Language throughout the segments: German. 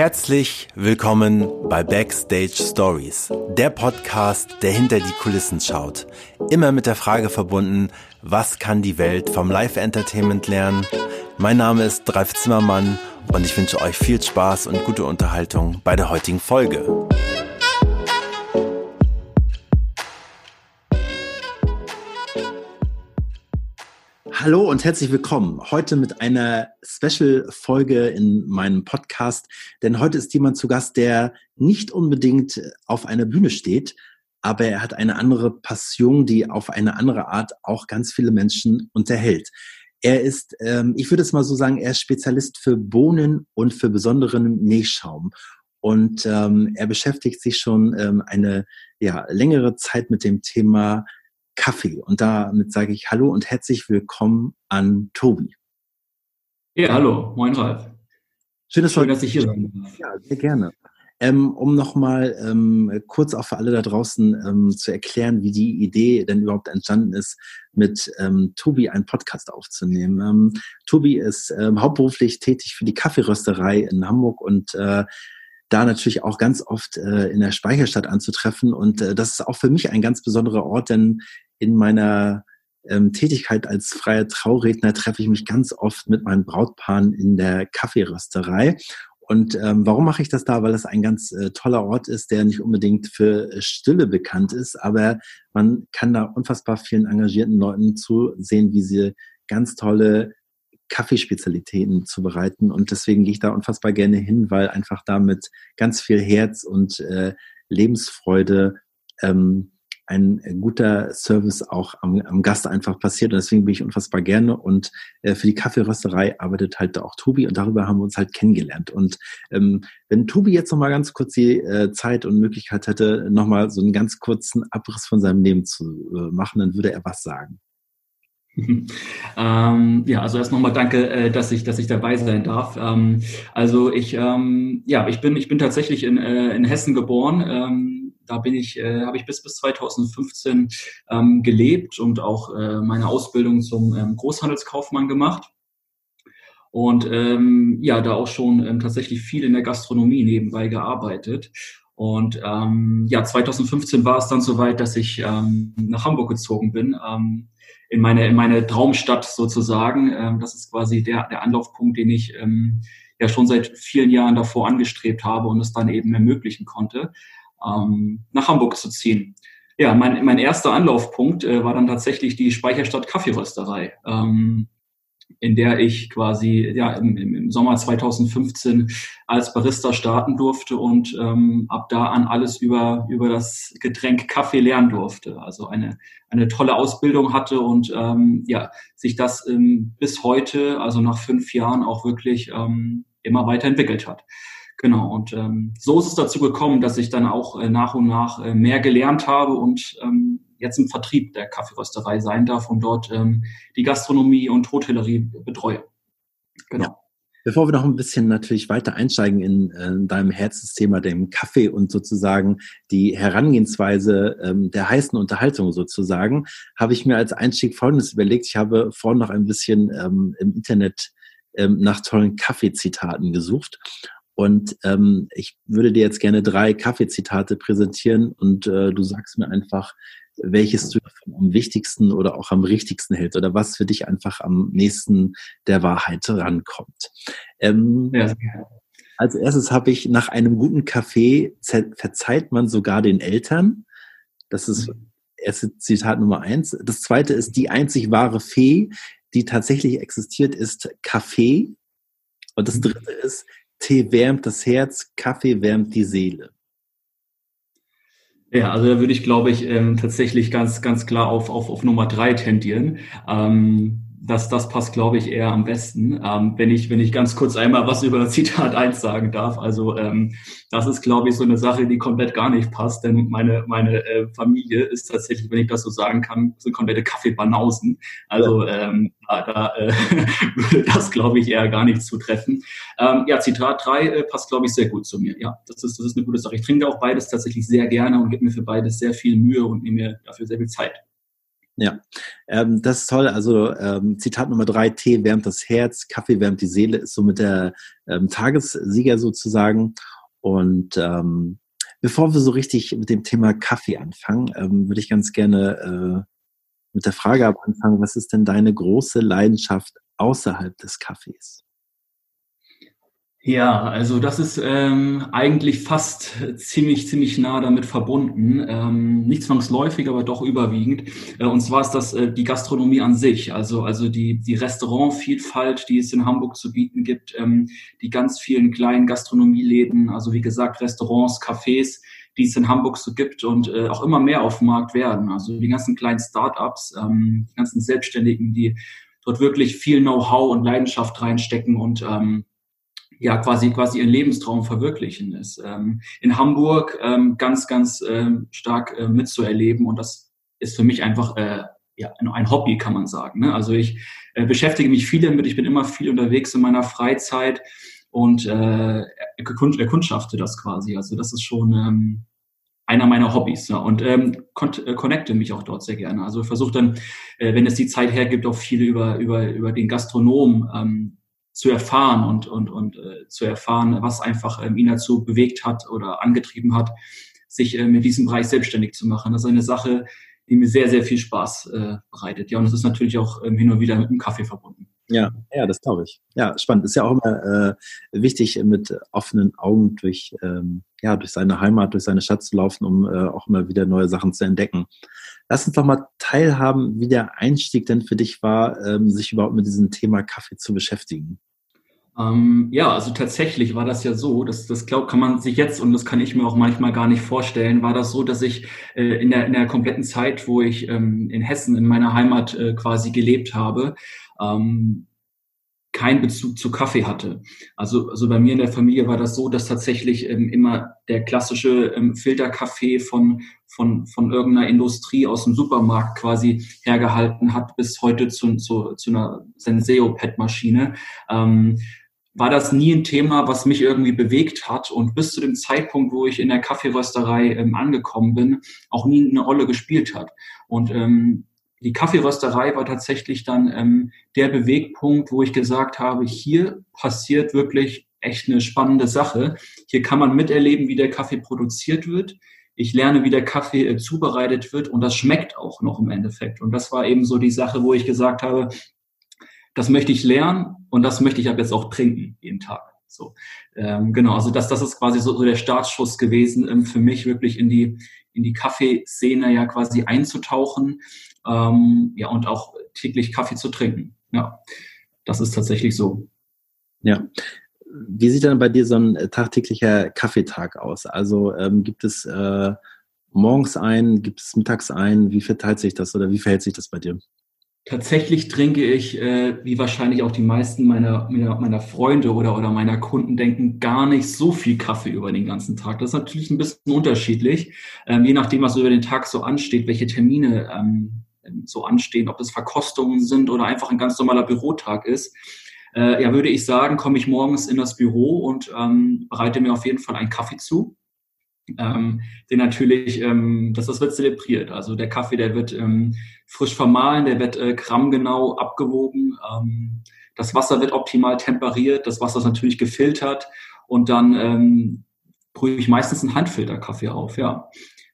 Herzlich willkommen bei Backstage Stories, der Podcast, der hinter die Kulissen schaut. Immer mit der Frage verbunden, was kann die Welt vom Live-Entertainment lernen? Mein Name ist Dreif Zimmermann und ich wünsche euch viel Spaß und gute Unterhaltung bei der heutigen Folge. Hallo und herzlich willkommen. Heute mit einer Special-Folge in meinem Podcast. Denn heute ist jemand zu Gast, der nicht unbedingt auf einer Bühne steht, aber er hat eine andere Passion, die auf eine andere Art auch ganz viele Menschen unterhält. Er ist, ähm, ich würde es mal so sagen, er ist Spezialist für Bohnen und für besonderen Nähschaum. Und ähm, er beschäftigt sich schon ähm, eine ja, längere Zeit mit dem Thema Kaffee. Und damit sage ich Hallo und herzlich willkommen an Tobi. Ja, hallo, moin Ralf. Schön, dass, Schön, dass ich hier darf. Ja, sehr gerne. Ähm, um nochmal ähm, kurz auch für alle da draußen ähm, zu erklären, wie die Idee denn überhaupt entstanden ist, mit ähm, Tobi einen Podcast aufzunehmen. Ähm, Tobi ist ähm, hauptberuflich tätig für die Kaffeerösterei in Hamburg und äh, da natürlich auch ganz oft äh, in der Speicherstadt anzutreffen. Und äh, das ist auch für mich ein ganz besonderer Ort, denn in meiner ähm, Tätigkeit als freier Trauredner treffe ich mich ganz oft mit meinen Brautpaaren in der Kaffeerösterei. Und ähm, warum mache ich das da? Weil es ein ganz äh, toller Ort ist, der nicht unbedingt für Stille bekannt ist, aber man kann da unfassbar vielen engagierten Leuten zusehen, wie sie ganz tolle Kaffeespezialitäten zubereiten. Und deswegen gehe ich da unfassbar gerne hin, weil einfach da mit ganz viel Herz und äh, Lebensfreude ähm, ein guter Service auch am, am Gast einfach passiert. Und deswegen bin ich unfassbar gerne. Und äh, für die Kaffeerösterei arbeitet halt da auch Tobi und darüber haben wir uns halt kennengelernt. Und ähm, wenn Tobi jetzt nochmal ganz kurz die äh, Zeit und Möglichkeit hätte, nochmal so einen ganz kurzen Abriss von seinem Leben zu äh, machen, dann würde er was sagen. ähm, ja, also erst nochmal danke, äh, dass ich, dass ich dabei sein darf. Ähm, also ich, ähm, ja, ich bin, ich bin tatsächlich in, äh, in Hessen geboren. Ähm, da bin ich, äh, habe ich bis bis 2015 ähm, gelebt und auch äh, meine Ausbildung zum ähm, Großhandelskaufmann gemacht. Und ja, da auch schon tatsächlich viel in der Gastronomie nebenbei gearbeitet. Und ja, 2015 war es dann soweit, dass ich nach Hamburg gezogen bin, in meine in meine Traumstadt sozusagen. Ähm, das ist quasi der der Anlaufpunkt, den ich ähm, ja schon seit vielen Jahren davor angestrebt habe und es dann eben ermöglichen konnte ähm, nach Hamburg zu ziehen. Ja, mein, mein erster Anlaufpunkt äh, war dann tatsächlich die Speicherstadt Kaffeerösterei, ähm, in der ich quasi ja, im, im Sommer 2015 als Barista starten durfte und ähm, ab da an alles über, über das Getränk Kaffee lernen durfte. Also eine, eine tolle Ausbildung hatte und ähm, ja, sich das ähm, bis heute, also nach fünf Jahren, auch wirklich ähm, immer weiterentwickelt hat. Genau, und ähm, so ist es dazu gekommen, dass ich dann auch äh, nach und nach äh, mehr gelernt habe und ähm, jetzt im Vertrieb der Kaffeerösterei sein darf und dort ähm, die Gastronomie und Hotellerie betreue. Genau. Ja. Bevor wir noch ein bisschen natürlich weiter einsteigen in, äh, in deinem Herzensthema, dem Kaffee und sozusagen die Herangehensweise ähm, der heißen Unterhaltung sozusagen, habe ich mir als Einstieg Folgendes überlegt. Ich habe vorhin noch ein bisschen ähm, im Internet ähm, nach tollen Kaffeezitaten gesucht und ähm, ich würde dir jetzt gerne drei Kaffeezitate präsentieren und äh, du sagst mir einfach, welches du davon am wichtigsten oder auch am richtigsten hältst oder was für dich einfach am nächsten der Wahrheit rankommt. Ähm, ja. Als erstes habe ich nach einem guten Kaffee verzeiht man sogar den Eltern. Das ist mhm. erste Zitat Nummer eins. Das zweite ist die einzig wahre Fee, die tatsächlich existiert, ist Kaffee. Und das mhm. dritte ist Tee wärmt das Herz, Kaffee wärmt die Seele. Ja, also da würde ich, glaube ich, ähm, tatsächlich ganz, ganz klar auf, auf, auf Nummer drei tendieren. Ähm, das, das passt, glaube ich, eher am besten. Ähm, wenn ich, wenn ich ganz kurz einmal was über Zitat 1 sagen darf. Also, ähm, das ist, glaube ich, so eine Sache, die komplett gar nicht passt, denn meine, meine äh, Familie ist tatsächlich, wenn ich das so sagen kann, so komplette Kaffeebanausen. Also, ähm, da, da äh, würde das, glaube ich, eher gar nicht zutreffen. Ähm, ja, Zitat 3 äh, passt, glaube ich, sehr gut zu mir. Ja, das ist, das ist eine gute Sache. Ich trinke auch beides tatsächlich sehr gerne und gebe mir für beides sehr viel Mühe und nehme mir dafür sehr viel Zeit. Ja, ähm, das ist toll. Also ähm, Zitat Nummer drei, Tee wärmt das Herz, Kaffee wärmt die Seele, ist somit der ähm, Tagessieger sozusagen. Und ähm, bevor wir so richtig mit dem Thema Kaffee anfangen, ähm, würde ich ganz gerne äh, mit der Frage anfangen, was ist denn deine große Leidenschaft außerhalb des Kaffees? Ja, also das ist ähm, eigentlich fast ziemlich, ziemlich nah damit verbunden. Ähm, nicht zwangsläufig, aber doch überwiegend. Äh, und zwar ist das äh, die Gastronomie an sich. Also, also die, die Restaurantvielfalt, die es in Hamburg zu bieten gibt, ähm, die ganz vielen kleinen Gastronomieläden, also wie gesagt Restaurants, Cafés, die es in Hamburg so gibt und äh, auch immer mehr auf dem Markt werden. Also die ganzen kleinen Start-ups, ähm, die ganzen Selbstständigen, die dort wirklich viel Know-how und Leidenschaft reinstecken und ähm, ja quasi quasi ihren Lebenstraum verwirklichen ist. Ähm, in Hamburg ähm, ganz ganz ähm, stark äh, mitzuerleben und das ist für mich einfach äh, ja ein Hobby kann man sagen. Ne? Also ich äh, beschäftige mich viel damit. Ich bin immer viel unterwegs in meiner Freizeit und äh, erkundschafte das quasi. Also das ist schon ähm, einer meiner Hobbys ja, und ähm, äh, connecte mich auch dort sehr gerne. Also versuche dann, äh, wenn es die Zeit hergibt, auch viel über über über den Gastronom ähm, zu erfahren und, und, und äh, zu erfahren, was einfach ähm, ihn dazu bewegt hat oder angetrieben hat, sich ähm, in diesem Bereich selbstständig zu machen. Das ist eine Sache, die mir sehr, sehr viel Spaß äh, bereitet. Ja, und das ist natürlich auch ähm, hin und wieder mit dem Kaffee verbunden. Ja, ja, das glaube ich. Ja, spannend. Ist ja auch immer äh, wichtig, mit offenen Augen durch, ähm, ja, durch seine Heimat, durch seine Stadt zu laufen, um äh, auch immer wieder neue Sachen zu entdecken. Lass uns doch mal teilhaben, wie der Einstieg denn für dich war, ähm, sich überhaupt mit diesem Thema Kaffee zu beschäftigen. Ähm, ja, also tatsächlich war das ja so, dass das glaub, kann man sich jetzt und das kann ich mir auch manchmal gar nicht vorstellen, war das so, dass ich äh, in, der, in der kompletten Zeit, wo ich ähm, in Hessen in meiner Heimat äh, quasi gelebt habe, ähm, keinen Bezug zu Kaffee hatte. Also, also bei mir in der Familie war das so, dass tatsächlich ähm, immer der klassische ähm, Filterkaffee von, von, von irgendeiner Industrie aus dem Supermarkt quasi hergehalten hat, bis heute zu, zu, zu einer Senseo-Pet-Maschine. Ähm, war das nie ein Thema, was mich irgendwie bewegt hat und bis zu dem Zeitpunkt, wo ich in der Kaffeerösterei ähm, angekommen bin, auch nie eine Rolle gespielt hat. Und ähm, die Kaffeerösterei war tatsächlich dann ähm, der Bewegpunkt, wo ich gesagt habe, hier passiert wirklich echt eine spannende Sache. Hier kann man miterleben, wie der Kaffee produziert wird. Ich lerne, wie der Kaffee äh, zubereitet wird und das schmeckt auch noch im Endeffekt. Und das war eben so die Sache, wo ich gesagt habe, das möchte ich lernen und das möchte ich ab jetzt auch trinken jeden Tag. So, ähm, genau, also das, das ist quasi so, so der Startschuss gewesen, ähm, für mich wirklich in die in die Kaffeeszene ja quasi einzutauchen, ähm, ja und auch täglich Kaffee zu trinken. Ja, das ist tatsächlich so. Ja. Wie sieht dann bei dir so ein äh, tagtäglicher Kaffeetag aus? Also ähm, gibt es äh, morgens ein, gibt es mittags ein? Wie verteilt sich das oder wie verhält sich das bei dir? Tatsächlich trinke ich, äh, wie wahrscheinlich auch die meisten meiner, meiner, meiner Freunde oder, oder meiner Kunden denken, gar nicht so viel Kaffee über den ganzen Tag. Das ist natürlich ein bisschen unterschiedlich, ähm, je nachdem, was über den Tag so ansteht, welche Termine ähm, so anstehen, ob das Verkostungen sind oder einfach ein ganz normaler Bürotag ist. Äh, ja, würde ich sagen, komme ich morgens in das Büro und ähm, bereite mir auf jeden Fall einen Kaffee zu ähm, den natürlich, ähm, das, das wird zelebriert. Also der Kaffee, der wird ähm, frisch vermahlen, der wird äh, grammgenau abgewogen. Ähm, das Wasser wird optimal temperiert, das Wasser ist natürlich gefiltert und dann ähm, brühe ich meistens einen Handfilterkaffee auf, ja.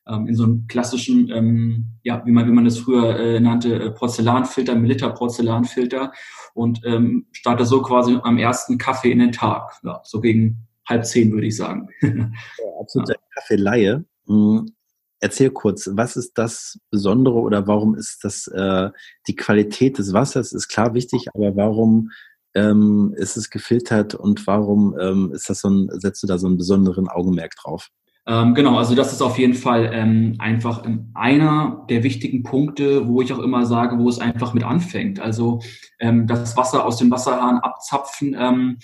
Ähm, in so einem klassischen, ähm, ja, wie man, wie man das früher äh, nannte, äh, Porzellanfilter, Milita-Porzellanfilter und ähm, starte so quasi am ersten Kaffee in den Tag. Ja, so gegen halb zehn, würde ich sagen. Ja, absolute ja. Kaffeeleihe. Hm, erzähl kurz, was ist das Besondere oder warum ist das äh, die Qualität des Wassers ist klar wichtig, aber warum ähm, ist es gefiltert und warum ähm, ist das so ein, setzt du da so einen besonderen Augenmerk drauf? Ähm, genau, also das ist auf jeden Fall ähm, einfach ähm, einer der wichtigen Punkte, wo ich auch immer sage, wo es einfach mit anfängt. Also ähm, das Wasser aus dem Wasserhahn abzapfen ähm,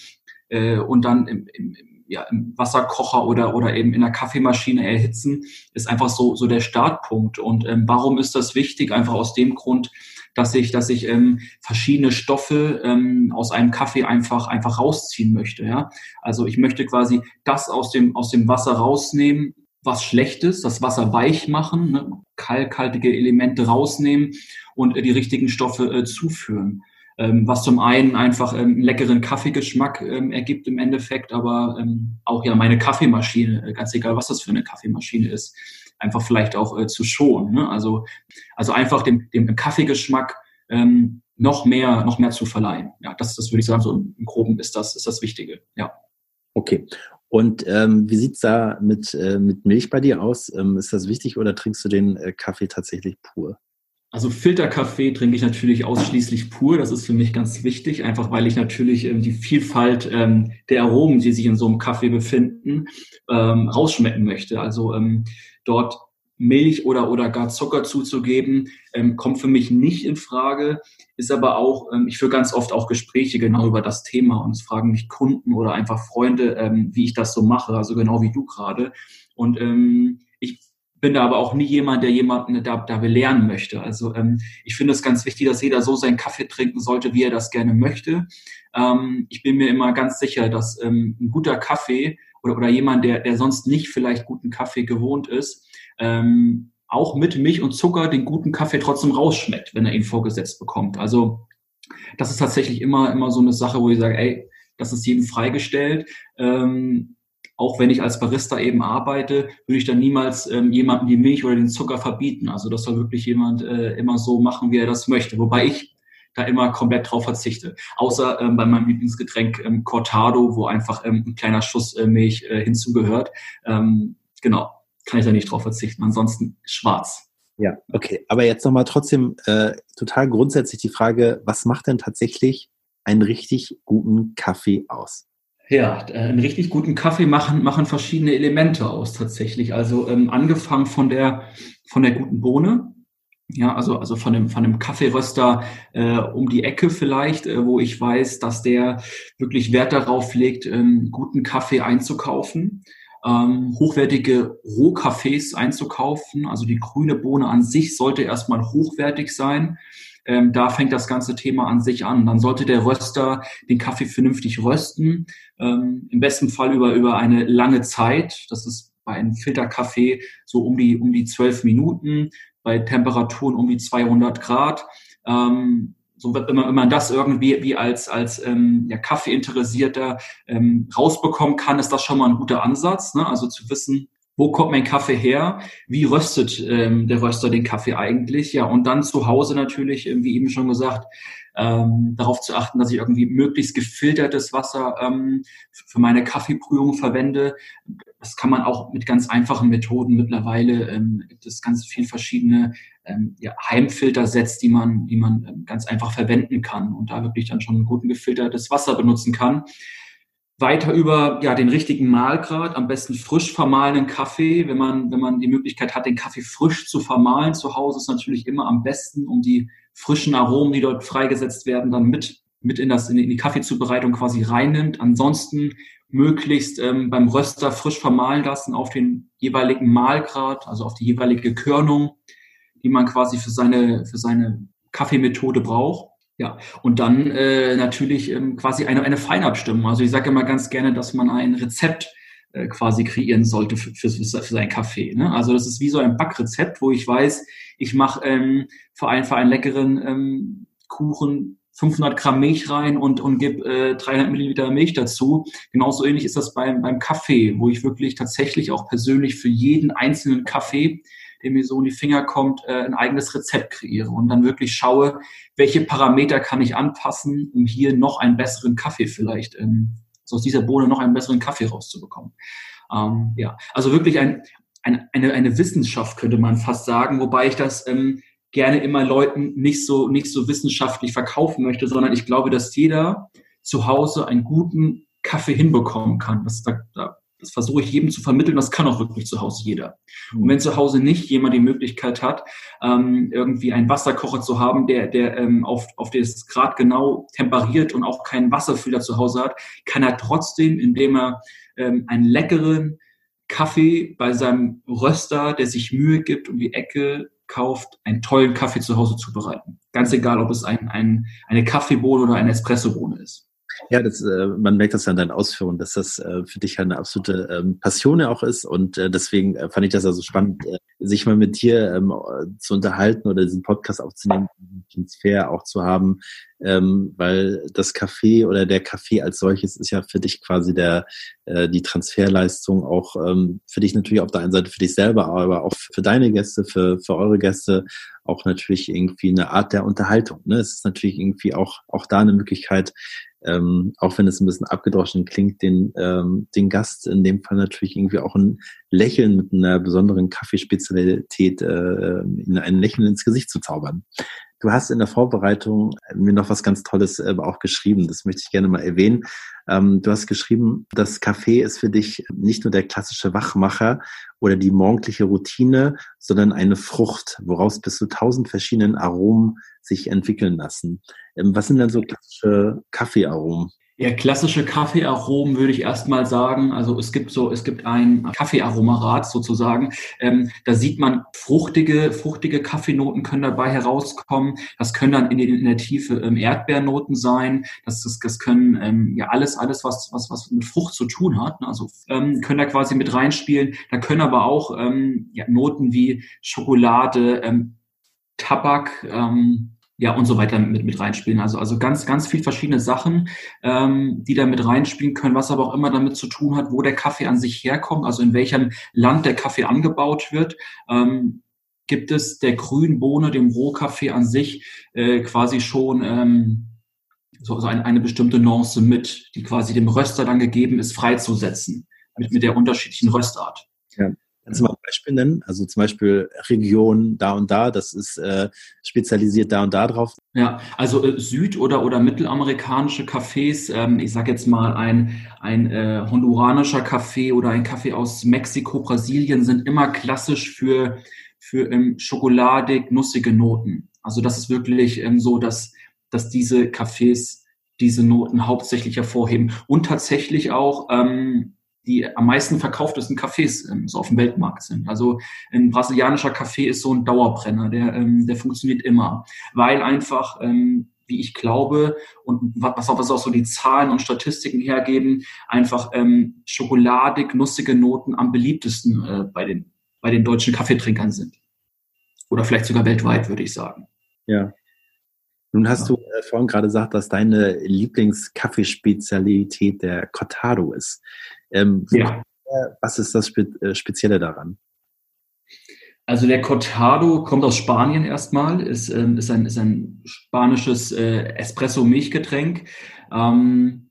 äh, und dann im, im, ja, im Wasserkocher oder, oder eben in der Kaffeemaschine erhitzen, ist einfach so, so der Startpunkt. Und ähm, warum ist das wichtig? Einfach aus dem Grund, dass ich, dass ich ähm, verschiedene Stoffe ähm, aus einem Kaffee einfach, einfach rausziehen möchte. Ja? Also ich möchte quasi das aus dem, aus dem Wasser rausnehmen, was Schlechtes, das Wasser weich machen, ne, kalkhaltige Elemente rausnehmen und äh, die richtigen Stoffe äh, zuführen. Ähm, was zum einen einfach ähm, einen leckeren Kaffeegeschmack ähm, ergibt im Endeffekt, aber auch ja meine Kaffeemaschine, äh, ganz egal was das für eine Kaffeemaschine ist, einfach vielleicht auch äh, zu schonen. Ne? Also, also einfach dem, dem Kaffeegeschmack noch mehr, noch mehr zu verleihen. Ja, das, das würde ich sagen, so im Groben ist das, ist das Wichtige. Ja. Okay. Und ähm, wie sieht's da mit, äh, mit Milch bei dir aus? Ähm, ist das wichtig oder trinkst du den äh, Kaffee tatsächlich pur? Also Filterkaffee trinke ich natürlich ausschließlich pur. Das ist für mich ganz wichtig, einfach weil ich natürlich ähm, die Vielfalt ähm, der Aromen, die sich in so einem Kaffee befinden, ähm, rausschmecken möchte. Also ähm, dort Milch oder, oder gar Zucker zuzugeben, ähm, kommt für mich nicht in Frage, ist aber auch, ähm, ich führe ganz oft auch Gespräche genau über das Thema und es fragen mich Kunden oder einfach Freunde, ähm, wie ich das so mache, also genau wie du gerade. Und ähm, bin da aber auch nie jemand, der jemanden da, da belehren möchte. Also ähm, ich finde es ganz wichtig, dass jeder so seinen Kaffee trinken sollte, wie er das gerne möchte. Ähm, ich bin mir immer ganz sicher, dass ähm, ein guter Kaffee oder, oder jemand, der, der sonst nicht vielleicht guten Kaffee gewohnt ist, ähm, auch mit Milch und Zucker den guten Kaffee trotzdem rausschmeckt, wenn er ihn vorgesetzt bekommt. Also das ist tatsächlich immer, immer so eine Sache, wo ich sage, ey, das ist jedem freigestellt. Ähm, auch wenn ich als Barista eben arbeite, würde ich dann niemals ähm, jemandem die Milch oder den Zucker verbieten. Also das soll wirklich jemand äh, immer so machen, wie er das möchte. Wobei ich da immer komplett drauf verzichte. Außer ähm, bei meinem Lieblingsgetränk ähm, Cortado, wo einfach ähm, ein kleiner Schuss äh, Milch äh, hinzugehört. Ähm, genau kann ich da nicht drauf verzichten. Ansonsten schwarz. Ja, okay. Aber jetzt nochmal trotzdem äh, total grundsätzlich die Frage, was macht denn tatsächlich einen richtig guten Kaffee aus? Ja, äh, einen richtig guten Kaffee machen, machen verschiedene Elemente aus tatsächlich. Also ähm, angefangen von der, von der guten Bohne, ja, also, also von dem, von dem Kaffeeröster äh, um die Ecke vielleicht, äh, wo ich weiß, dass der wirklich Wert darauf legt, ähm, guten Kaffee einzukaufen ähm, hochwertige Rohkaffees einzukaufen. Also die grüne Bohne an sich sollte erstmal hochwertig sein. Ähm, da fängt das ganze Thema an sich an. Dann sollte der Röster den Kaffee vernünftig rösten, ähm, im besten Fall über, über eine lange Zeit. Das ist bei einem Filterkaffee so um die, um die zwölf Minuten, bei Temperaturen um die 200 Grad. Ähm, so wenn man, wenn man das irgendwie wie als, als ähm, ja, Kaffeeinteressierter ähm, rausbekommen kann, ist das schon mal ein guter Ansatz. Ne? Also zu wissen, wo kommt mein Kaffee her? Wie röstet ähm, der Röster den Kaffee eigentlich? Ja, und dann zu Hause natürlich, wie eben schon gesagt, ähm, darauf zu achten, dass ich irgendwie möglichst gefiltertes Wasser ähm, für meine Kaffeebrühung verwende. Das kann man auch mit ganz einfachen Methoden mittlerweile. Ähm, gibt es ganz viel verschiedene ähm, ja, Heimfiltersets, die man, die man ähm, ganz einfach verwenden kann und da wirklich dann schon guten gefiltertes Wasser benutzen kann. Weiter über ja, den richtigen Mahlgrad, am besten frisch vermahlenen Kaffee. Wenn man, wenn man die Möglichkeit hat, den Kaffee frisch zu vermahlen zu Hause, ist natürlich immer am besten, um die frischen Aromen, die dort freigesetzt werden, dann mit, mit in, das, in die Kaffeezubereitung quasi reinnimmt. Ansonsten möglichst ähm, beim Röster frisch vermahlen lassen auf den jeweiligen Mahlgrad, also auf die jeweilige Körnung die man quasi für seine, für seine Kaffeemethode braucht. Ja, und dann äh, natürlich ähm, quasi eine, eine Feinabstimmung. Also ich sage immer ganz gerne, dass man ein Rezept äh, quasi kreieren sollte für, für, für seinen Kaffee. Ne? Also das ist wie so ein Backrezept, wo ich weiß, ich mache ähm, für, einen, für einen leckeren ähm, Kuchen 500 Gramm Milch rein und, und gebe äh, 300 Milliliter Milch dazu. Genauso ähnlich ist das beim, beim Kaffee, wo ich wirklich tatsächlich auch persönlich für jeden einzelnen Kaffee der mir so in die Finger kommt, äh, ein eigenes Rezept kreiere und dann wirklich schaue, welche Parameter kann ich anpassen, um hier noch einen besseren Kaffee vielleicht, ähm, so aus dieser Bohne noch einen besseren Kaffee rauszubekommen. Ähm, ja, also wirklich ein, ein, eine, eine Wissenschaft könnte man fast sagen, wobei ich das ähm, gerne immer Leuten nicht so, nicht so wissenschaftlich verkaufen möchte, sondern ich glaube, dass jeder zu Hause einen guten Kaffee hinbekommen kann. Das, da, da das versuche ich jedem zu vermitteln, das kann auch wirklich zu Hause jeder. Und wenn zu Hause nicht jemand die Möglichkeit hat, ähm, irgendwie einen Wasserkocher zu haben, der, der ähm, auf, auf das Grad genau temperiert und auch keinen Wasserfilter zu Hause hat, kann er trotzdem, indem er ähm, einen leckeren Kaffee bei seinem Röster, der sich Mühe gibt, um die Ecke kauft, einen tollen Kaffee zu Hause zubereiten. Ganz egal, ob es ein, ein, eine Kaffeebohne oder eine Espressobohne ist. Ja, das, äh, man merkt das ja an deinen Ausführungen, dass das äh, für dich eine absolute ähm, Passion ja auch ist. Und äh, deswegen äh, fand ich das also spannend, äh, sich mal mit dir ähm, zu unterhalten oder diesen Podcast aufzunehmen, diesen Transfer auch zu haben, ähm, weil das Café oder der Café als solches ist ja für dich quasi der äh, die Transferleistung auch ähm, für dich natürlich auf der einen Seite für dich selber, aber auch für deine Gäste, für, für eure Gäste auch natürlich irgendwie eine Art der Unterhaltung. Ne? Es ist natürlich irgendwie auch auch da eine Möglichkeit, ähm, auch wenn es ein bisschen abgedroschen klingt, den, ähm, den Gast in dem Fall natürlich irgendwie auch ein Lächeln mit einer besonderen Kaffeespezialität, äh, in ein Lächeln ins Gesicht zu zaubern. Du hast in der Vorbereitung mir noch was ganz Tolles äh, auch geschrieben. Das möchte ich gerne mal erwähnen. Ähm, du hast geschrieben, das Kaffee ist für dich nicht nur der klassische Wachmacher oder die morgendliche Routine, sondern eine Frucht, woraus bis zu tausend verschiedenen Aromen sich entwickeln lassen. Ähm, was sind denn so klassische Kaffeearomen? Ja, klassische Kaffeearomen würde ich erstmal sagen. Also es gibt so, es gibt ein Kaffeearomarat sozusagen. Ähm, da sieht man fruchtige, fruchtige Kaffeenoten können dabei herauskommen. Das können dann in, den, in der Tiefe ähm, Erdbeernoten sein. Das, das, das können ähm, ja alles, alles was, was, was mit Frucht zu tun hat. Ne? Also ähm, können da quasi mit reinspielen. Da können aber auch ähm, ja, Noten wie Schokolade, ähm, Tabak, ähm, ja und so weiter mit, mit reinspielen. Also, also ganz, ganz viel verschiedene Sachen, ähm, die da mit reinspielen können, was aber auch immer damit zu tun hat, wo der Kaffee an sich herkommt, also in welchem Land der Kaffee angebaut wird. Ähm, gibt es der grünen Bohne, dem Rohkaffee an sich, äh, quasi schon ähm, so, so eine, eine bestimmte Nuance mit, die quasi dem Röster dann gegeben ist, freizusetzen, mit, mit der unterschiedlichen Röstart. Ja. Kannst du mal ein Beispiel nennen? Also zum Beispiel Region da und da, das ist äh, spezialisiert da und da drauf. Ja, also äh, süd- oder, oder mittelamerikanische Cafés, ähm, ich sage jetzt mal ein, ein äh, honduranischer Kaffee oder ein Kaffee aus Mexiko, Brasilien sind immer klassisch für, für ähm, schokoladig, nussige Noten. Also das ist wirklich ähm, so, dass, dass diese Cafés diese Noten hauptsächlich hervorheben und tatsächlich auch ähm, die am meisten verkauftesten Cafés ähm, so auf dem Weltmarkt sind. Also ein brasilianischer Kaffee ist so ein Dauerbrenner, der, ähm, der funktioniert immer, weil einfach, ähm, wie ich glaube und was auch, was auch so die Zahlen und Statistiken hergeben, einfach ähm, schokoladig, nussige Noten am beliebtesten äh, bei, den, bei den deutschen Kaffeetrinkern sind. Oder vielleicht sogar weltweit, würde ich sagen. Ja. Nun hast ja. du äh, vorhin gerade gesagt, dass deine Lieblingskaffeespezialität der Cortado ist. Ähm, ja. Was ist das Spe äh, Spezielle daran? Also der Cortado kommt aus Spanien erstmal, ist, ähm, ist, ein, ist ein spanisches äh, Espresso-Milchgetränk. Ähm,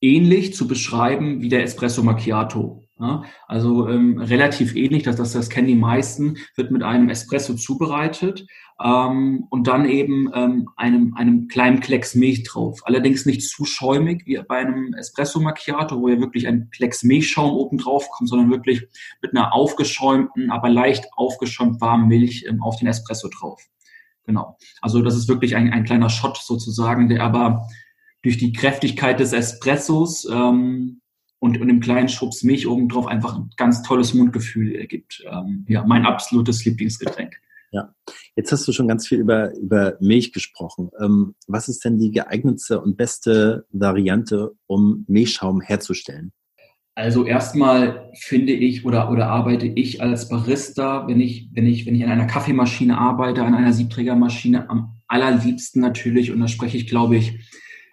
ähnlich zu beschreiben wie der Espresso Macchiato. Ja, also ähm, relativ ähnlich, dass das, das kennen die meisten, wird mit einem Espresso zubereitet ähm, und dann eben ähm, einem, einem kleinen Klecks Milch drauf. Allerdings nicht zu schäumig wie bei einem Espresso Macchiato, wo ja wirklich ein Klecks Milchschaum oben drauf kommt, sondern wirklich mit einer aufgeschäumten, aber leicht aufgeschäumt warmen Milch ähm, auf den Espresso drauf. Genau. Also das ist wirklich ein, ein kleiner Shot sozusagen, der aber durch die Kräftigkeit des Espressos ähm, und, und dem kleinen Schubs Milch obendrauf einfach ein ganz tolles Mundgefühl ergibt. Ähm, ja, mein absolutes Lieblingsgetränk. Ja, jetzt hast du schon ganz viel über, über Milch gesprochen. Ähm, was ist denn die geeignetste und beste Variante, um Milchschaum herzustellen? Also erstmal finde ich oder, oder arbeite ich als Barista, wenn ich, wenn ich, wenn ich an einer Kaffeemaschine arbeite, an einer Siebträgermaschine, am allerliebsten natürlich, und da spreche ich, glaube ich,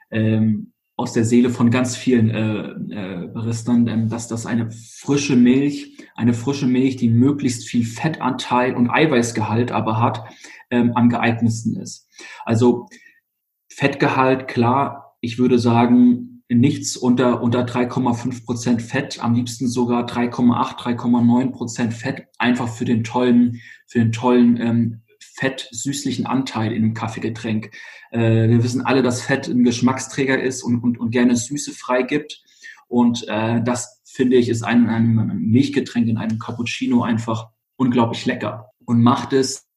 ähm, aus der Seele von ganz vielen äh, äh, Baristern, ähm, dass das eine frische Milch, eine frische Milch, die möglichst viel Fettanteil und Eiweißgehalt aber hat, ähm, am geeignetsten ist. Also Fettgehalt, klar, ich würde sagen, nichts unter, unter 3,5 Prozent Fett, am liebsten sogar 3,8, 3,9 Prozent Fett, einfach für den tollen, für den tollen ähm, fett-süßlichen Anteil in einem Kaffeegetränk. Äh, wir wissen alle, dass Fett ein Geschmacksträger ist und, und, und gerne Süße freigibt. Und äh, das, finde ich, ist ein, ein Milchgetränk in einem Cappuccino einfach unglaublich lecker und macht es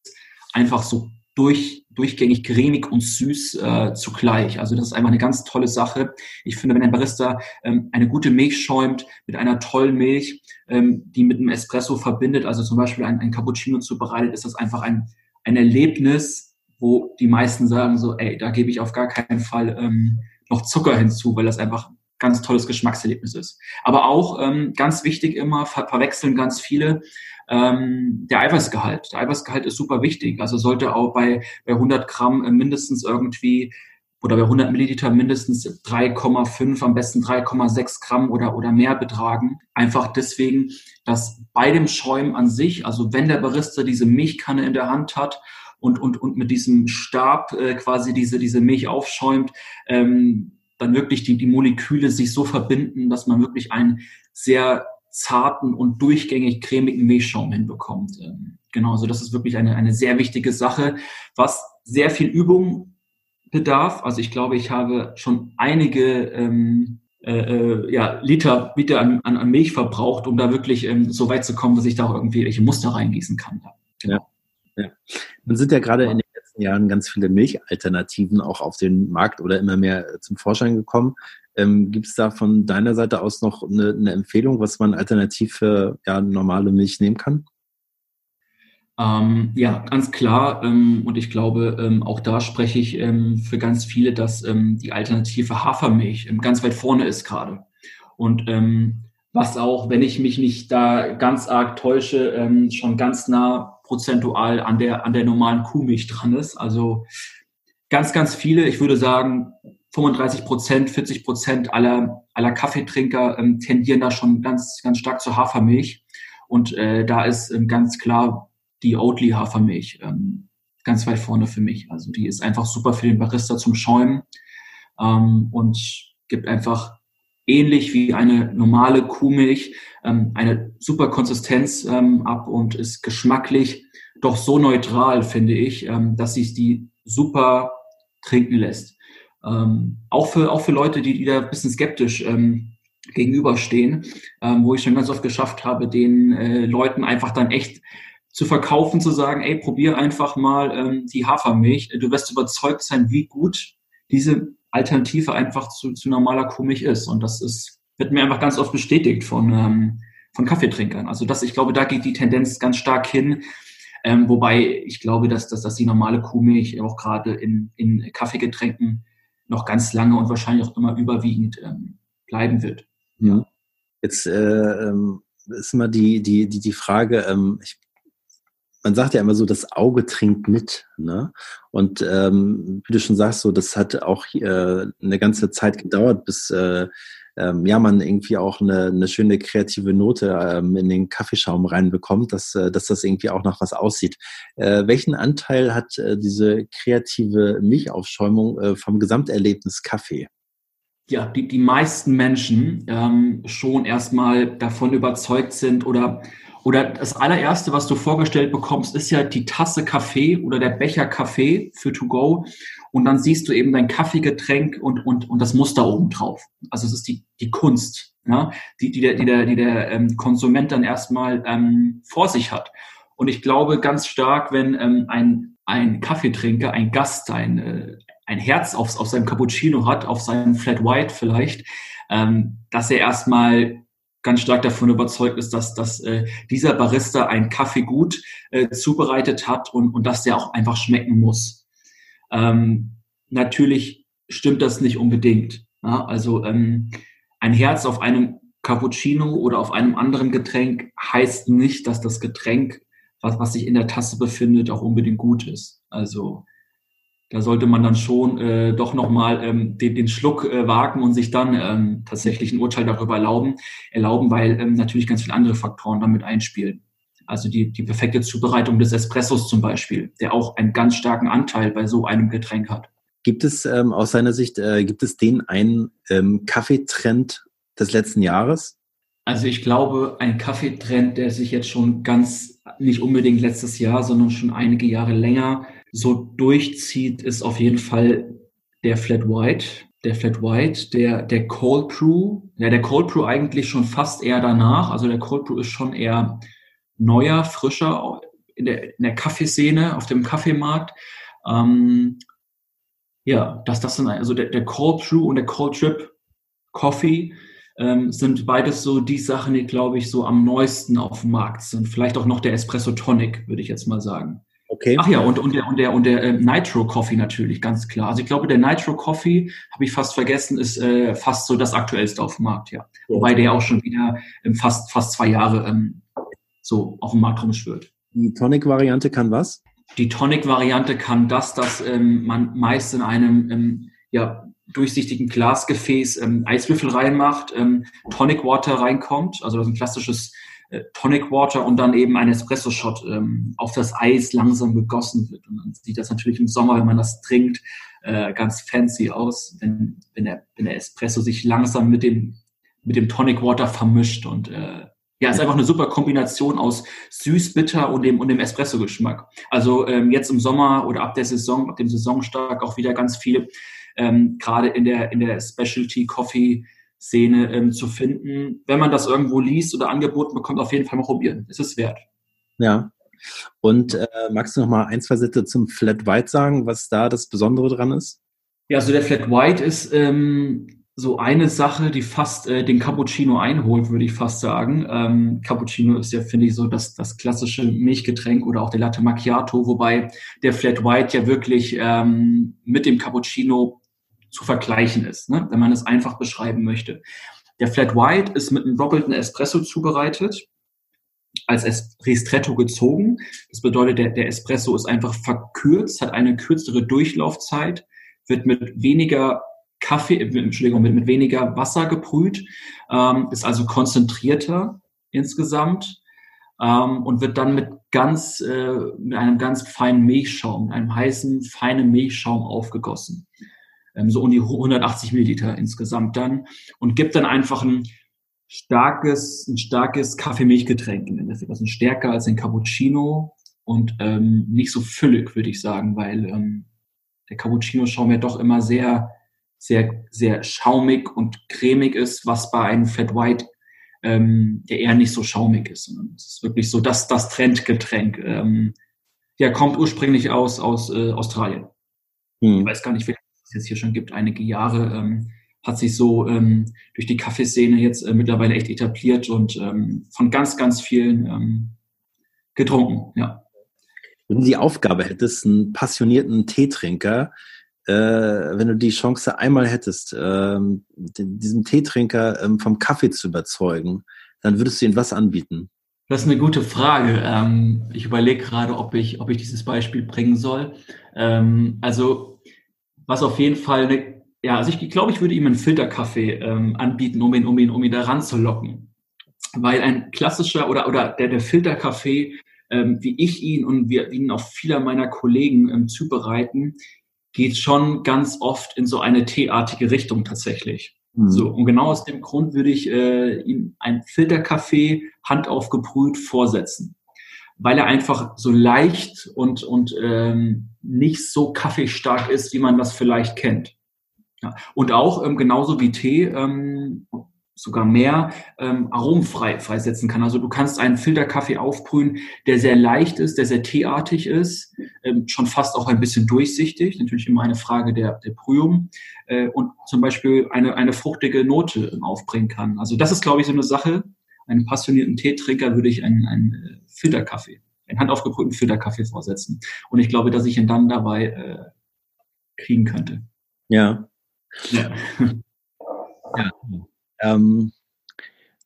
einfach so durch, durchgängig cremig und süß äh, zugleich. Also das ist einfach eine ganz tolle Sache. Ich finde, wenn ein Barista ähm, eine gute Milch schäumt mit einer tollen Milch, ähm, die mit einem Espresso verbindet, also zum Beispiel ein, ein Cappuccino zubereitet, ist das einfach ein, ein Erlebnis, wo die meisten sagen so, ey, da gebe ich auf gar keinen Fall ähm, noch Zucker hinzu, weil das einfach ganz tolles Geschmackserlebnis ist. Aber auch ähm, ganz wichtig immer, ver verwechseln ganz viele, ähm, der Eiweißgehalt. Der Eiweißgehalt ist super wichtig. Also sollte auch bei, bei 100 Gramm mindestens irgendwie oder bei 100 Milliliter mindestens 3,5, am besten 3,6 Gramm oder, oder mehr betragen. Einfach deswegen, dass bei dem Schäumen an sich, also wenn der Barista diese Milchkanne in der Hand hat und, und, und mit diesem Stab äh, quasi diese, diese Milch aufschäumt, ähm, dann wirklich die, die Moleküle sich so verbinden, dass man wirklich einen sehr zarten und durchgängig cremigen Milchschaum hinbekommt. Ähm, genau, also das ist wirklich eine, eine sehr wichtige Sache, was sehr viel Übung bedarf. Also ich glaube, ich habe schon einige ähm, äh, äh ja, Liter, Liter an, an, Milch verbraucht, um da wirklich ähm, so weit zu kommen, dass ich da auch irgendwie welche Muster reingießen kann. Genau. Ja, ja. Man sind ja gerade in den letzten Jahren ganz viele Milchalternativen auch auf den Markt oder immer mehr äh, zum Vorschein gekommen. Ähm, Gibt es da von deiner Seite aus noch eine, eine, Empfehlung, was man alternativ für ja, normale Milch nehmen kann? Ähm, ja, ganz klar. Ähm, und ich glaube, ähm, auch da spreche ich ähm, für ganz viele, dass ähm, die alternative Hafermilch ganz weit vorne ist gerade. Und was auch, wenn ich mich nicht da ganz arg täusche, schon ganz nah prozentual an der, an der normalen Kuhmilch dran ist. Also ganz, ganz viele, ich würde sagen, 35 Prozent, 40 Prozent aller, aller Kaffeetrinker ähm, tendieren da schon ganz, ganz stark zur Hafermilch. Und äh, da ist ähm, ganz klar die Oatly Hafermilch ähm, ganz weit vorne für mich. Also die ist einfach super für den Barista zum Schäumen ähm, und gibt einfach ähnlich wie eine normale Kuhmilch ähm, eine super Konsistenz ähm, ab und ist geschmacklich doch so neutral, finde ich, ähm, dass sich die super trinken lässt. Ähm, auch, für, auch für Leute, die, die da ein bisschen skeptisch ähm, gegenüberstehen, ähm, wo ich schon ganz oft geschafft habe, den äh, Leuten einfach dann echt zu verkaufen, zu sagen, ey, probier einfach mal ähm, die Hafermilch. Du wirst überzeugt sein, wie gut diese Alternative einfach zu, zu normaler Kuhmilch ist. Und das ist, wird mir einfach ganz oft bestätigt von, ähm, von Kaffeetrinkern. Also das, ich glaube, da geht die Tendenz ganz stark hin. Ähm, wobei ich glaube, dass, dass, dass die normale Kuhmilch auch gerade in, in Kaffeegetränken noch ganz lange und wahrscheinlich auch immer überwiegend ähm, bleiben wird. Ja. Jetzt äh, ähm, ist immer die, die, die, die Frage, ähm, ich man sagt ja immer so, das Auge trinkt mit. Ne? Und ähm, wie du schon sagst, so das hat auch äh, eine ganze Zeit gedauert, bis äh, ähm, ja man irgendwie auch eine, eine schöne kreative Note ähm, in den Kaffeeschaum reinbekommt, dass, äh, dass das irgendwie auch nach was aussieht. Äh, welchen Anteil hat äh, diese kreative Milchaufschäumung äh, vom Gesamterlebnis Kaffee? Ja, die, die meisten Menschen ähm, schon erstmal davon überzeugt sind oder oder das allererste, was du vorgestellt bekommst, ist ja die Tasse Kaffee oder der Becher Kaffee für To Go. Und dann siehst du eben dein Kaffeegetränk und, und, und das Muster oben drauf. Also es ist die, die Kunst, ja, die, die der, die der, die der ähm, Konsument dann erstmal ähm, vor sich hat. Und ich glaube ganz stark, wenn ähm, ein, ein Kaffeetrinker, ein Gast, ein, äh, ein Herz auf, auf seinem Cappuccino hat, auf seinem Flat White vielleicht, ähm, dass er erstmal ganz stark davon überzeugt ist, dass, dass äh, dieser Barista einen Kaffee gut äh, zubereitet hat und, und dass der auch einfach schmecken muss. Ähm, natürlich stimmt das nicht unbedingt. Ja? Also ähm, ein Herz auf einem Cappuccino oder auf einem anderen Getränk heißt nicht, dass das Getränk, was, was sich in der Tasse befindet, auch unbedingt gut ist. Also da sollte man dann schon äh, doch nochmal ähm, den, den Schluck äh, wagen und sich dann ähm, tatsächlich ein Urteil darüber erlauben, erlauben weil ähm, natürlich ganz viele andere Faktoren damit einspielen. Also die, die perfekte Zubereitung des Espressos zum Beispiel, der auch einen ganz starken Anteil bei so einem Getränk hat. Gibt es ähm, aus seiner Sicht, äh, gibt es den einen ähm, Kaffeetrend des letzten Jahres? Also ich glaube, ein Kaffeetrend, der sich jetzt schon ganz, nicht unbedingt letztes Jahr, sondern schon einige Jahre länger so durchzieht, ist auf jeden Fall der Flat White. Der Flat White, der, der Cold Brew, ja, der Cold Brew eigentlich schon fast eher danach. Also der Cold Brew ist schon eher neuer, frischer in der, in der Kaffeeszene, auf dem Kaffeemarkt. Ähm, ja, das, das sind also der, der Cold Brew und der Cold Trip Coffee ähm, sind beides so die Sachen, die, glaube ich, so am neuesten auf dem Markt sind. Vielleicht auch noch der Espresso Tonic, würde ich jetzt mal sagen. Okay. Ach ja, und, und der, und der, und der äh, Nitro Coffee natürlich, ganz klar. Also ich glaube, der Nitro Coffee, habe ich fast vergessen, ist äh, fast so das aktuellste auf dem Markt, ja. ja. Wobei der auch schon wieder ähm, fast, fast zwei Jahre ähm, so auf dem Markt rumschwirrt. Die Tonic-Variante kann was? Die Tonic-Variante kann das, dass ähm, man meist in einem ähm, ja, durchsichtigen Glasgefäß ähm, Eiswürfel reinmacht, ähm, Tonic Water reinkommt, also das ist ein klassisches äh, Tonic Water und dann eben ein Espresso-Shot ähm, auf das Eis langsam gegossen wird. Und dann sieht das natürlich im Sommer, wenn man das trinkt, äh, ganz fancy aus, wenn, wenn, der, wenn der Espresso sich langsam mit dem, mit dem Tonic Water vermischt und äh, ja, ist einfach eine super Kombination aus süß, bitter und dem, und dem Espresso-Geschmack. Also ähm, jetzt im Sommer oder ab der Saison, ab dem Saisonstart auch wieder ganz viel, ähm, gerade in der, in der Specialty Coffee Szene ähm, zu finden. Wenn man das irgendwo liest oder angeboten bekommt, auf jeden Fall mal probieren. Es ist wert. Ja. Und äh, magst du noch mal ein, zwei Sätze zum Flat White sagen, was da das Besondere dran ist? Ja, also der Flat White ist ähm, so eine Sache, die fast äh, den Cappuccino einholt, würde ich fast sagen. Ähm, Cappuccino ist ja, finde ich, so das, das klassische Milchgetränk oder auch der Latte Macchiato, wobei der Flat White ja wirklich ähm, mit dem Cappuccino zu vergleichen ist, ne? wenn man es einfach beschreiben möchte. Der Flat White ist mit einem doppelten Espresso zubereitet, als es Ristretto gezogen. Das bedeutet, der, der Espresso ist einfach verkürzt, hat eine kürzere Durchlaufzeit, wird mit weniger Kaffee, Entschuldigung, mit, mit weniger Wasser gebrüht, ähm, ist also konzentrierter insgesamt ähm, und wird dann mit ganz, äh, mit einem ganz feinen Milchschaum, einem heißen, feinen Milchschaum aufgegossen. Ähm, so um die 180 Milliliter insgesamt dann und gibt dann einfach ein starkes, ein starkes Kaffee-Milchgetränk im Endeffekt. Also stärker als ein Cappuccino und ähm, nicht so füllig, würde ich sagen, weil ähm, der Cappuccino-Schaum ja doch immer sehr sehr, sehr schaumig und cremig ist, was bei einem Flat White ähm, der eher nicht so schaumig ist. Es ist wirklich so das, das Trendgetränk. Ähm, ja, kommt ursprünglich aus, aus äh, Australien. Hm. Ich weiß gar nicht, wie es jetzt hier schon gibt, einige Jahre. Ähm, hat sich so ähm, durch die Kaffeeszene jetzt äh, mittlerweile echt etabliert und ähm, von ganz, ganz vielen ähm, getrunken, ja. Wenn du die Aufgabe hättest, einen passionierten Teetrinker äh, wenn du die Chance einmal hättest, ähm, diesen Teetrinker ähm, vom Kaffee zu überzeugen, dann würdest du ihm was anbieten? Das ist eine gute Frage. Ähm, ich überlege gerade, ob ich, ob ich dieses Beispiel bringen soll. Ähm, also, was auf jeden Fall eine, ja, also ich glaube, ich würde ihm einen Filterkaffee ähm, anbieten, um ihn, um ihn, um ihn da ranzulocken. Weil ein klassischer oder, oder der, der Filterkaffee, ähm, wie ich ihn und wie ihn auch viele meiner Kollegen ähm, zubereiten, geht schon ganz oft in so eine teeartige Richtung tatsächlich. Mhm. So, und genau aus dem Grund würde ich äh, ihm ein Filterkaffee handaufgebrüht vorsetzen. Weil er einfach so leicht und, und ähm, nicht so kaffeestark ist, wie man das vielleicht kennt. Ja. Und auch ähm, genauso wie Tee ähm, sogar mehr ähm, Aromen frei, freisetzen kann. Also du kannst einen Filterkaffee aufbrühen, der sehr leicht ist, der sehr teeartig ist, ähm, schon fast auch ein bisschen durchsichtig, natürlich immer eine Frage der, der Brühung äh, und zum Beispiel eine, eine fruchtige Note ähm, aufbringen kann. Also das ist, glaube ich, so eine Sache. Einen passionierten Teetrinker würde ich einen, einen äh, Filterkaffee, einen handaufgebrühten Filterkaffee vorsetzen. Und ich glaube, dass ich ihn dann dabei äh, kriegen könnte. Ja. Ja. ja. Ähm,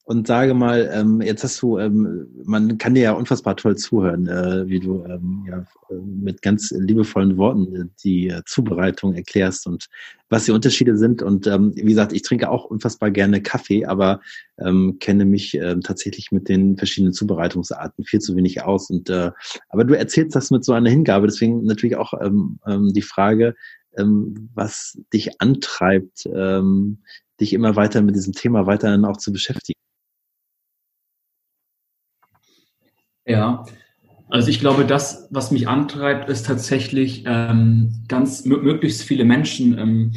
und sage mal, ähm, jetzt hast du, ähm, man kann dir ja unfassbar toll zuhören, äh, wie du ähm, ja, mit ganz liebevollen Worten äh, die äh, Zubereitung erklärst und was die Unterschiede sind. Und ähm, wie gesagt, ich trinke auch unfassbar gerne Kaffee, aber ähm, kenne mich äh, tatsächlich mit den verschiedenen Zubereitungsarten viel zu wenig aus. Und äh, aber du erzählst das mit so einer Hingabe, deswegen natürlich auch ähm, ähm, die Frage, ähm, was dich antreibt, ähm, dich immer weiter mit diesem Thema weiterhin auch zu beschäftigen. Ja, also ich glaube, das, was mich antreibt, ist tatsächlich ähm, ganz möglichst viele Menschen ähm,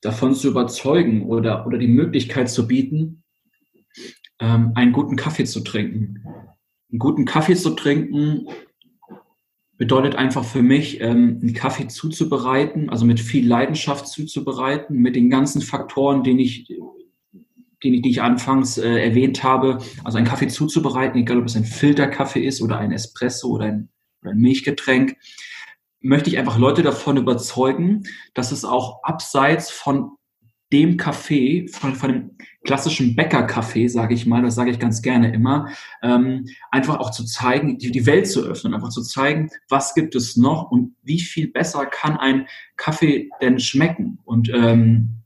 davon zu überzeugen oder, oder die Möglichkeit zu bieten, ähm, einen guten Kaffee zu trinken. Einen guten Kaffee zu trinken bedeutet einfach für mich, ähm, einen Kaffee zuzubereiten, also mit viel Leidenschaft zuzubereiten, mit den ganzen Faktoren, den ich, ich, die ich anfangs äh, erwähnt habe. Also einen Kaffee zuzubereiten, egal ob es ein Filterkaffee ist oder ein Espresso oder ein oder ein Milchgetränk, möchte ich einfach Leute davon überzeugen, dass es auch abseits von dem Kaffee, von, von dem klassischen Bäckerkaffee, sage ich mal, das sage ich ganz gerne immer, ähm, einfach auch zu zeigen, die, die Welt zu öffnen, einfach zu zeigen, was gibt es noch und wie viel besser kann ein Kaffee denn schmecken. Und ähm,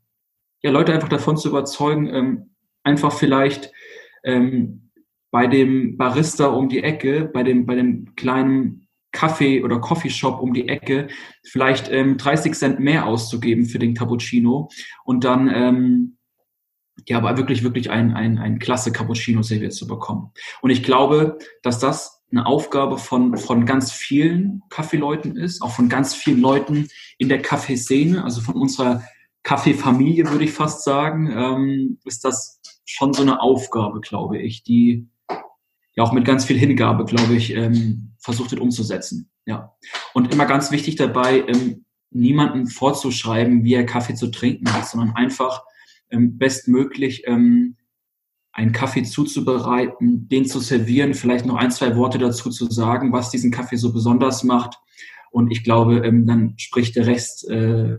ja, Leute einfach davon zu überzeugen, ähm, einfach vielleicht ähm, bei dem Barista um die Ecke, bei dem, bei dem kleinen Kaffee oder Coffeeshop um die Ecke vielleicht ähm, 30 Cent mehr auszugeben für den Cappuccino und dann ähm, ja, aber wirklich, wirklich ein, ein, ein klasse Cappuccino serviert zu bekommen. Und ich glaube, dass das eine Aufgabe von, von ganz vielen Kaffeeleuten ist, auch von ganz vielen Leuten in der Kaffeeszene, also von unserer Kaffeefamilie, würde ich fast sagen, ähm, ist das schon so eine Aufgabe, glaube ich, die ja auch mit ganz viel Hingabe, glaube ich, ähm, versucht wird umzusetzen. Ja. Und immer ganz wichtig dabei, ähm, niemanden vorzuschreiben, wie er Kaffee zu trinken hat, sondern einfach ähm, bestmöglich ähm, einen Kaffee zuzubereiten, den zu servieren, vielleicht noch ein, zwei Worte dazu zu sagen, was diesen Kaffee so besonders macht. Und ich glaube, ähm, dann spricht der Rest äh,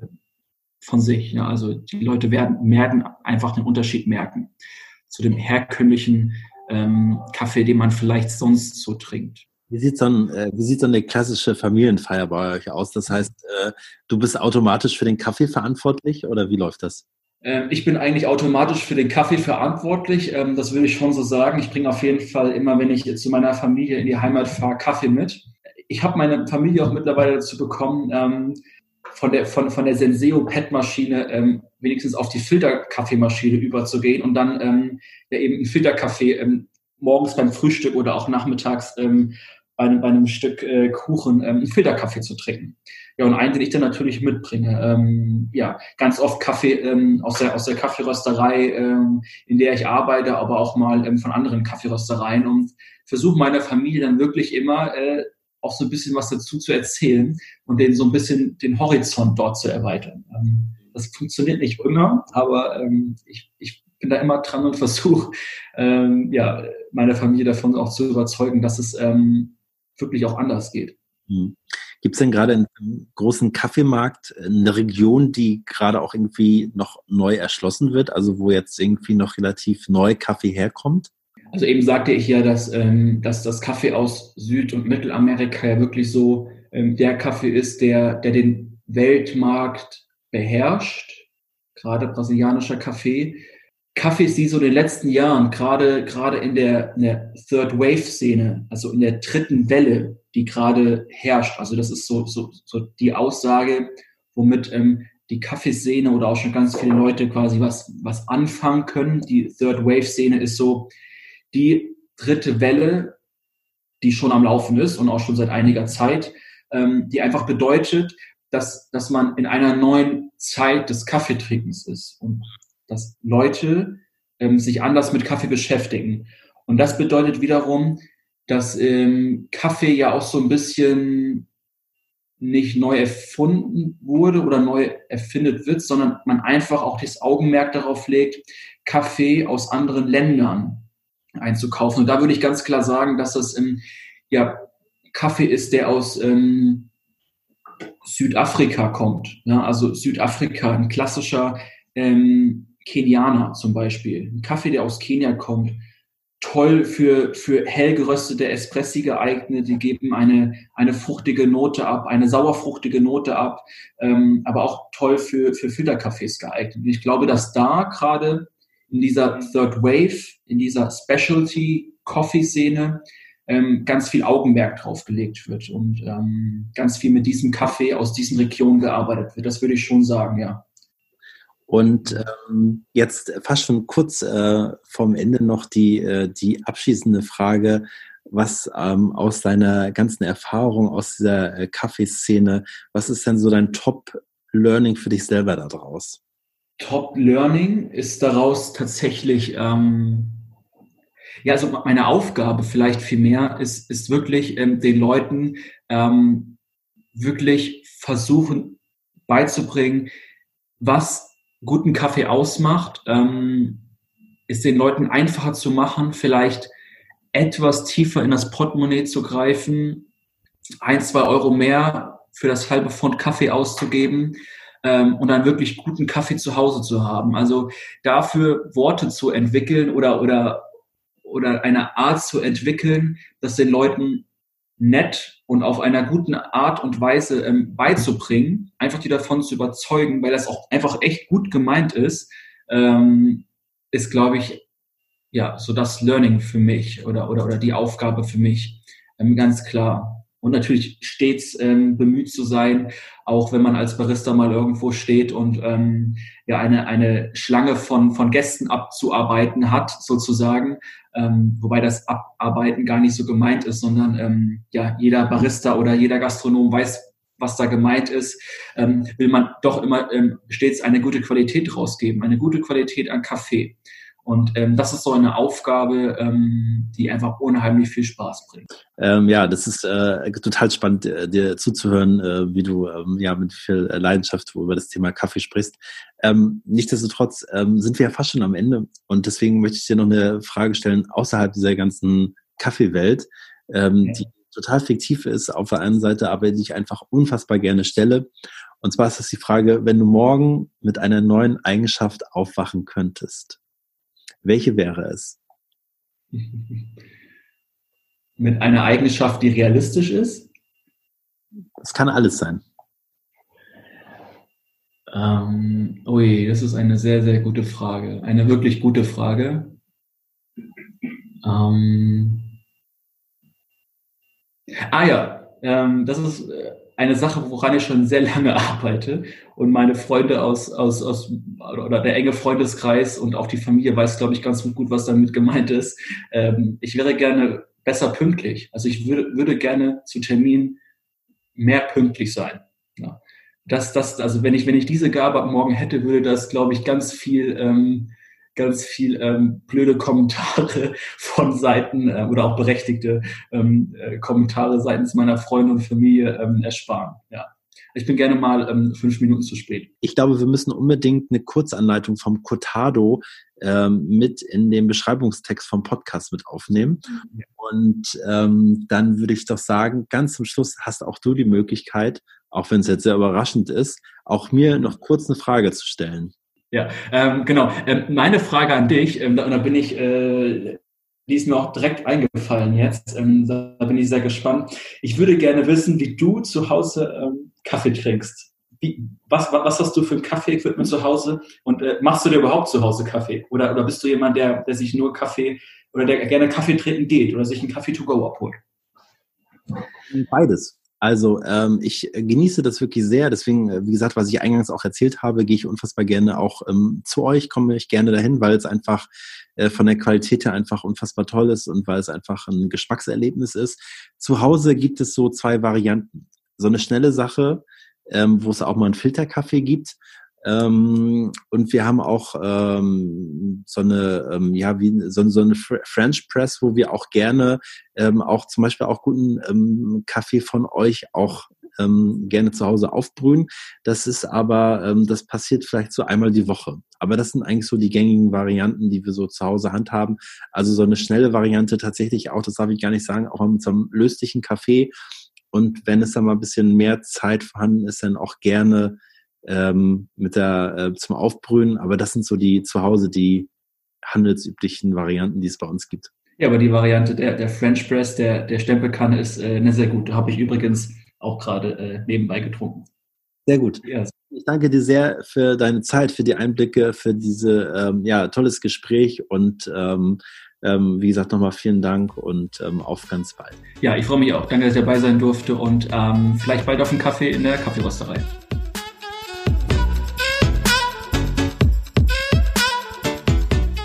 von sich. Ja. Also die Leute werden, werden einfach den Unterschied merken zu dem herkömmlichen ähm, Kaffee, den man vielleicht sonst so trinkt. Wie sieht so, ein, äh, wie sieht so eine klassische Familienfeier bei euch aus? Das heißt, äh, du bist automatisch für den Kaffee verantwortlich oder wie läuft das? Ähm, ich bin eigentlich automatisch für den Kaffee verantwortlich. Ähm, das würde ich schon so sagen. Ich bringe auf jeden Fall immer, wenn ich zu meiner Familie in die Heimat fahre, Kaffee mit. Ich habe meine Familie auch mittlerweile dazu bekommen, ähm, von der, von, von der Senseo PET-Maschine wenigstens auf die Filterkaffeemaschine überzugehen und dann ja eben einen Filterkaffee morgens beim Frühstück oder auch nachmittags bei einem, bei einem Stück äh, Kuchen ähm, einen Filterkaffee zu trinken. Ja, und einen, den ich dann natürlich mitbringe. Ähm, ja, ganz oft Kaffee ähm, aus, der, aus der Kaffeerösterei, ähm, in der ich arbeite, aber auch mal ähm, von anderen Kaffeeröstereien und versuche meiner Familie dann wirklich immer äh, auch so ein bisschen was dazu zu erzählen und denen so ein bisschen den Horizont dort zu erweitern. Ähm, das funktioniert nicht immer, aber ähm, ich, ich bin da immer dran und versuche, ähm, ja, meine Familie davon auch zu überzeugen, dass es ähm, wirklich auch anders geht. Hm. Gibt es denn gerade einen großen Kaffeemarkt eine Region, die gerade auch irgendwie noch neu erschlossen wird, also wo jetzt irgendwie noch relativ neu Kaffee herkommt? Also eben sagte ich ja, dass, ähm, dass das Kaffee aus Süd- und Mittelamerika ja wirklich so ähm, der Kaffee ist, der, der den Weltmarkt beherrscht, gerade brasilianischer Kaffee. Kaffees, die so in den letzten Jahren, gerade, gerade in der, in der Third Wave Szene, also in der dritten Welle, die gerade herrscht. Also das ist so, so, so die Aussage, womit ähm, die Kaffeeszene oder auch schon ganz viele Leute quasi was, was anfangen können. Die Third Wave Szene ist so die dritte Welle, die schon am Laufen ist und auch schon seit einiger Zeit, ähm, die einfach bedeutet, dass, dass man in einer neuen Zeit des Kaffeetrinkens ist. Und dass Leute ähm, sich anders mit Kaffee beschäftigen. Und das bedeutet wiederum, dass ähm, Kaffee ja auch so ein bisschen nicht neu erfunden wurde oder neu erfindet wird, sondern man einfach auch das Augenmerk darauf legt, Kaffee aus anderen Ländern einzukaufen. Und da würde ich ganz klar sagen, dass das ähm, ja Kaffee ist, der aus ähm, Südafrika kommt. Ja, also Südafrika, ein klassischer ähm, Kenianer zum Beispiel. Ein Kaffee, der aus Kenia kommt. Toll für, für hell geröstete Espressi geeignet. Die geben eine, eine fruchtige Note ab, eine sauerfruchtige Note ab, ähm, aber auch toll für, für Filterkaffees geeignet. Und ich glaube, dass da gerade in dieser Third Wave, in dieser Specialty Coffee Szene, ähm, ganz viel Augenmerk drauf gelegt wird und ähm, ganz viel mit diesem Kaffee aus diesen Regionen gearbeitet wird. Das würde ich schon sagen, ja. Und ähm, jetzt fast schon kurz äh, vom Ende noch die, äh, die abschließende Frage, was ähm, aus deiner ganzen Erfahrung aus dieser äh, Kaffeeszene, was ist denn so dein Top-Learning für dich selber daraus? Top-Learning ist daraus tatsächlich, ähm, ja, also meine Aufgabe vielleicht viel mehr ist, ist wirklich ähm, den Leuten ähm, wirklich versuchen beizubringen, was guten Kaffee ausmacht, ähm, ist den Leuten einfacher zu machen, vielleicht etwas tiefer in das Portemonnaie zu greifen, ein, zwei Euro mehr für das halbe Pfund Kaffee auszugeben ähm, und dann wirklich guten Kaffee zu Hause zu haben. Also dafür Worte zu entwickeln oder, oder, oder eine Art zu entwickeln, das den Leuten nett und auf einer guten Art und Weise ähm, beizubringen, einfach die davon zu überzeugen, weil das auch einfach echt gut gemeint ist, ähm, ist, glaube ich, ja, so das Learning für mich oder, oder, oder die Aufgabe für mich, ähm, ganz klar und natürlich stets ähm, bemüht zu sein, auch wenn man als Barista mal irgendwo steht und ähm, ja eine, eine Schlange von, von Gästen abzuarbeiten hat, sozusagen, ähm, wobei das Abarbeiten gar nicht so gemeint ist, sondern ähm, ja jeder Barista oder jeder Gastronom weiß, was da gemeint ist, ähm, will man doch immer ähm, stets eine gute Qualität rausgeben, eine gute Qualität an Kaffee. Und ähm, das ist so eine Aufgabe, ähm, die einfach unheimlich viel Spaß bringt. Ähm, ja, das ist äh, total spannend, äh, dir zuzuhören, äh, wie du ähm, ja mit viel Leidenschaft über das Thema Kaffee sprichst. Ähm, nichtsdestotrotz ähm, sind wir ja fast schon am Ende und deswegen möchte ich dir noch eine Frage stellen außerhalb dieser ganzen Kaffeewelt, ähm, okay. die total fiktiv ist auf der einen Seite, aber die ich einfach unfassbar gerne stelle. Und zwar ist das die Frage, wenn du morgen mit einer neuen Eigenschaft aufwachen könntest, welche wäre es? Mit einer Eigenschaft, die realistisch ist? Das kann alles sein. Ähm, ui, das ist eine sehr, sehr gute Frage. Eine wirklich gute Frage. Ähm, ah ja, ähm, das ist äh, eine Sache, woran ich schon sehr lange arbeite und meine Freunde aus, aus, aus oder der enge Freundeskreis und auch die Familie weiß, glaube ich, ganz gut, was damit gemeint ist. Ähm, ich wäre gerne besser pünktlich. Also ich würde, würde gerne zu Terminen mehr pünktlich sein. Ja. Das, das, also wenn ich, wenn ich diese Gabe ab morgen hätte, würde das, glaube ich, ganz viel ähm, ganz viel ähm, blöde Kommentare von Seiten äh, oder auch berechtigte ähm, äh, Kommentare seitens meiner Freunde und Familie ähm, ersparen. Ja. Ich bin gerne mal ähm, fünf Minuten zu spät. Ich glaube, wir müssen unbedingt eine Kurzanleitung vom Cotado ähm, mit in den Beschreibungstext vom Podcast mit aufnehmen. Mhm. Und ähm, dann würde ich doch sagen, ganz zum Schluss hast auch du die Möglichkeit, auch wenn es jetzt sehr überraschend ist, auch mir noch kurz eine Frage zu stellen. Ja, ähm, genau. Ähm, meine Frage an dich, ähm, da, da, bin ich, äh, die ist mir auch direkt eingefallen jetzt. Ähm, da bin ich sehr gespannt. Ich würde gerne wissen, wie du zu Hause ähm, Kaffee trinkst. Wie, was, was hast du für ein Kaffee-Equipment zu Hause und äh, machst du dir überhaupt zu Hause Kaffee? Oder, oder bist du jemand, der, der sich nur Kaffee oder der gerne Kaffee trinken geht oder sich einen Kaffee to go abholt? Beides. Also ähm, ich genieße das wirklich sehr. Deswegen, äh, wie gesagt, was ich eingangs auch erzählt habe, gehe ich unfassbar gerne auch ähm, zu euch, komme ich gerne dahin, weil es einfach äh, von der Qualität her einfach unfassbar toll ist und weil es einfach ein Geschmackserlebnis ist. Zu Hause gibt es so zwei Varianten. So eine schnelle Sache, ähm, wo es auch mal einen Filterkaffee gibt ähm, und wir haben auch ähm, so eine, ähm, ja, wie so, so eine French Press, wo wir auch gerne ähm, auch zum Beispiel auch guten ähm, Kaffee von euch auch ähm, gerne zu Hause aufbrühen. Das ist aber, ähm, das passiert vielleicht so einmal die Woche. Aber das sind eigentlich so die gängigen Varianten, die wir so zu Hause handhaben. Also so eine schnelle Variante tatsächlich auch, das darf ich gar nicht sagen, auch mit so einem löslichen Kaffee. Und wenn es dann mal ein bisschen mehr Zeit vorhanden ist, dann auch gerne ähm, mit der äh, zum Aufbrühen, aber das sind so die zu Hause die handelsüblichen Varianten, die es bei uns gibt. Ja, aber die Variante der, der French Press, der, der Stempelkanne ist äh, eine sehr gute. Habe ich übrigens auch gerade äh, nebenbei getrunken. Sehr gut. Ja. Ich danke dir sehr für deine Zeit, für die Einblicke, für diese ähm, ja tolles Gespräch und ähm, ähm, wie gesagt nochmal vielen Dank und ähm, auf ganz bald. Ja, ich freue mich auch. Danke, dass ich dabei sein durfte und ähm, vielleicht bald auf einen Kaffee in der Kaffeerösterei.